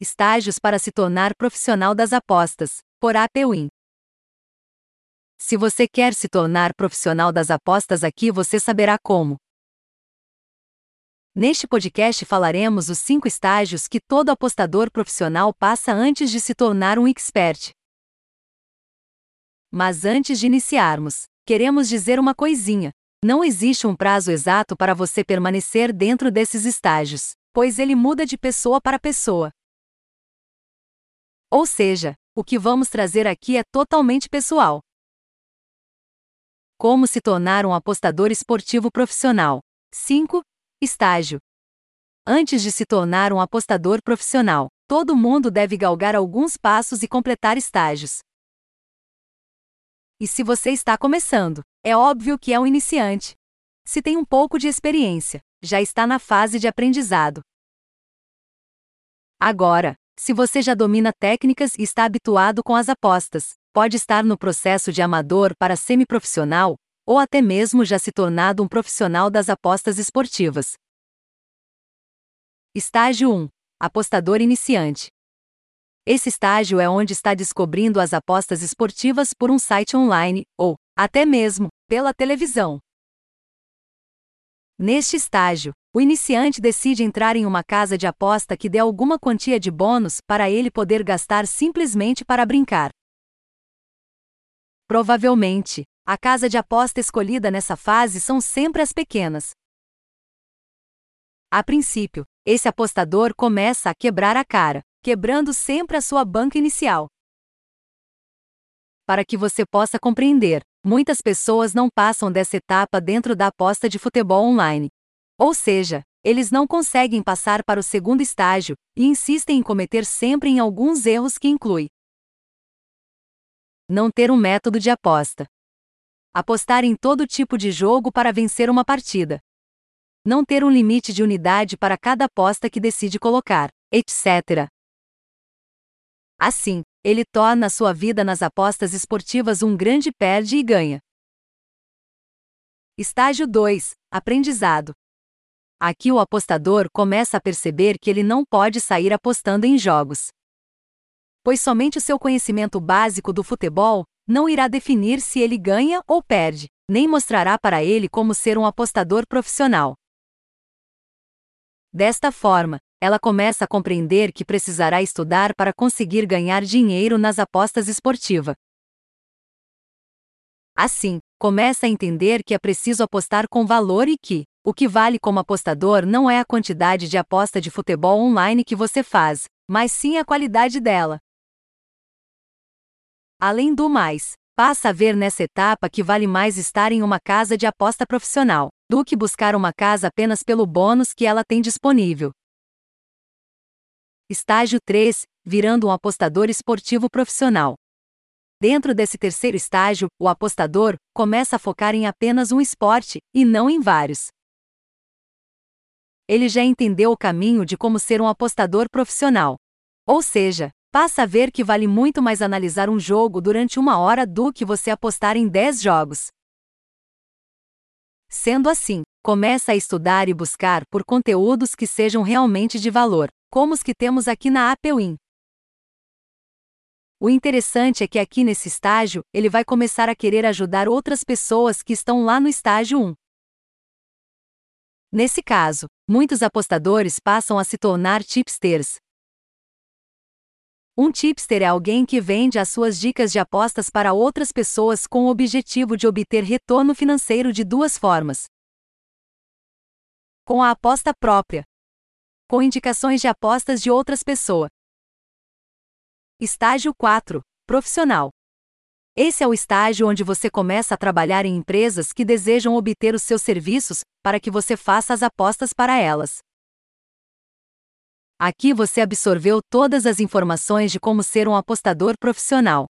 Estágios para se tornar profissional das apostas, por APWin. Se você quer se tornar profissional das apostas aqui, você saberá como. Neste podcast falaremos os cinco estágios que todo apostador profissional passa antes de se tornar um expert. Mas antes de iniciarmos, queremos dizer uma coisinha. Não existe um prazo exato para você permanecer dentro desses estágios, pois ele muda de pessoa para pessoa. Ou seja, o que vamos trazer aqui é totalmente pessoal. Como se tornar um apostador esportivo profissional? 5. Estágio. Antes de se tornar um apostador profissional, todo mundo deve galgar alguns passos e completar estágios. E se você está começando, é óbvio que é um iniciante. Se tem um pouco de experiência, já está na fase de aprendizado. Agora, se você já domina técnicas e está habituado com as apostas, pode estar no processo de amador para semiprofissional, ou até mesmo já se tornado um profissional das apostas esportivas. Estágio 1 Apostador iniciante. Esse estágio é onde está descobrindo as apostas esportivas por um site online, ou, até mesmo, pela televisão. Neste estágio, o iniciante decide entrar em uma casa de aposta que dê alguma quantia de bônus para ele poder gastar simplesmente para brincar. Provavelmente, a casa de aposta escolhida nessa fase são sempre as pequenas. A princípio, esse apostador começa a quebrar a cara quebrando sempre a sua banca inicial. Para que você possa compreender, muitas pessoas não passam dessa etapa dentro da aposta de futebol online. Ou seja, eles não conseguem passar para o segundo estágio e insistem em cometer sempre em alguns erros que inclui não ter um método de aposta, apostar em todo tipo de jogo para vencer uma partida, não ter um limite de unidade para cada aposta que decide colocar, etc. Assim, ele torna sua vida nas apostas esportivas um grande perde e ganha. Estágio 2 Aprendizado. Aqui o apostador começa a perceber que ele não pode sair apostando em jogos. Pois somente o seu conhecimento básico do futebol não irá definir se ele ganha ou perde, nem mostrará para ele como ser um apostador profissional. Desta forma, ela começa a compreender que precisará estudar para conseguir ganhar dinheiro nas apostas esportivas. Assim, começa a entender que é preciso apostar com valor e que, o que vale como apostador não é a quantidade de aposta de futebol online que você faz, mas sim a qualidade dela. Além do mais, passa a ver nessa etapa que vale mais estar em uma casa de aposta profissional do que buscar uma casa apenas pelo bônus que ela tem disponível. Estágio 3 Virando um apostador esportivo profissional. Dentro desse terceiro estágio, o apostador começa a focar em apenas um esporte, e não em vários. Ele já entendeu o caminho de como ser um apostador profissional. Ou seja, passa a ver que vale muito mais analisar um jogo durante uma hora do que você apostar em 10 jogos. Sendo assim, começa a estudar e buscar por conteúdos que sejam realmente de valor, como os que temos aqui na Apewin. O interessante é que aqui nesse estágio, ele vai começar a querer ajudar outras pessoas que estão lá no estágio 1. Nesse caso, muitos apostadores passam a se tornar tipsters. Um tipster é alguém que vende as suas dicas de apostas para outras pessoas com o objetivo de obter retorno financeiro de duas formas: com a aposta própria, com indicações de apostas de outras pessoas. Estágio 4 Profissional. Esse é o estágio onde você começa a trabalhar em empresas que desejam obter os seus serviços para que você faça as apostas para elas. Aqui você absorveu todas as informações de como ser um apostador profissional.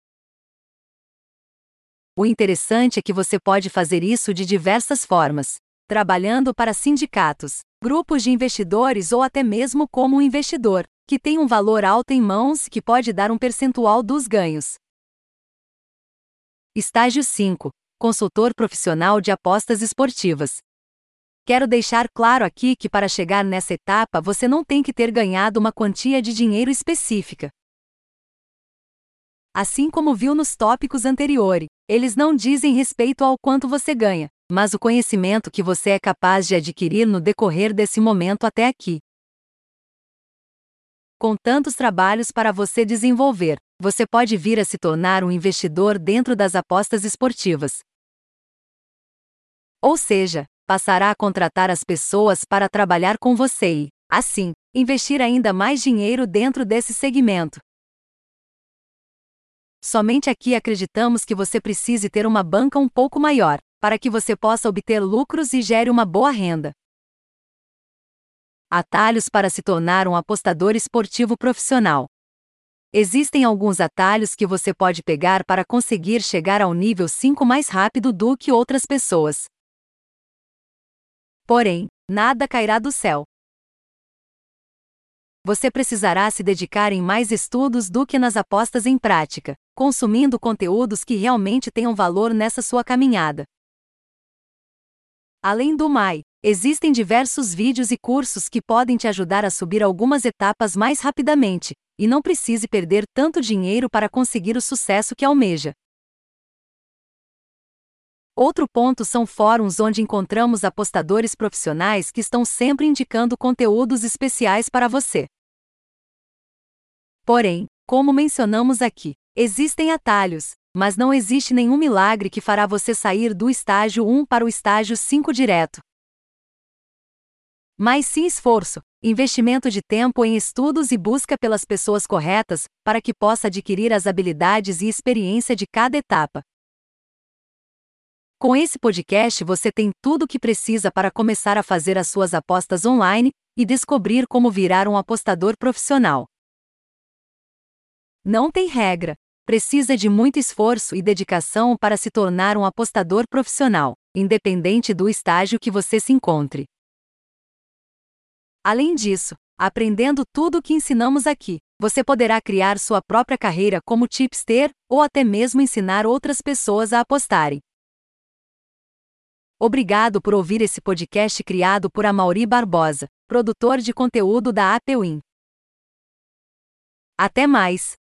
O interessante é que você pode fazer isso de diversas formas trabalhando para sindicatos, grupos de investidores ou até mesmo como um investidor, que tem um valor alto em mãos que pode dar um percentual dos ganhos. Estágio 5 Consultor profissional de apostas esportivas. Quero deixar claro aqui que para chegar nessa etapa você não tem que ter ganhado uma quantia de dinheiro específica. Assim como viu nos tópicos anteriores, eles não dizem respeito ao quanto você ganha, mas o conhecimento que você é capaz de adquirir no decorrer desse momento até aqui. Com tantos trabalhos para você desenvolver, você pode vir a se tornar um investidor dentro das apostas esportivas. Ou seja, passará a contratar as pessoas para trabalhar com você e, assim, investir ainda mais dinheiro dentro desse segmento. Somente aqui acreditamos que você precise ter uma banca um pouco maior, para que você possa obter lucros e gere uma boa renda. Atalhos para se tornar um apostador esportivo profissional. Existem alguns atalhos que você pode pegar para conseguir chegar ao nível 5 mais rápido do que outras pessoas. Porém, nada cairá do céu. Você precisará se dedicar em mais estudos do que nas apostas em prática, consumindo conteúdos que realmente tenham valor nessa sua caminhada. Além do mais, existem diversos vídeos e cursos que podem te ajudar a subir algumas etapas mais rapidamente, e não precise perder tanto dinheiro para conseguir o sucesso que almeja. Outro ponto são fóruns onde encontramos apostadores profissionais que estão sempre indicando conteúdos especiais para você. Porém, como mencionamos aqui, existem atalhos, mas não existe nenhum milagre que fará você sair do estágio 1 para o estágio 5 direto. Mas sim esforço, investimento de tempo em estudos e busca pelas pessoas corretas, para que possa adquirir as habilidades e experiência de cada etapa. Com esse podcast você tem tudo o que precisa para começar a fazer as suas apostas online e descobrir como virar um apostador profissional. Não tem regra, precisa de muito esforço e dedicação para se tornar um apostador profissional, independente do estágio que você se encontre. Além disso, aprendendo tudo o que ensinamos aqui, você poderá criar sua própria carreira como tipster ou até mesmo ensinar outras pessoas a apostarem. Obrigado por ouvir esse podcast criado por Amauri Barbosa, produtor de conteúdo da Apewin. Até mais!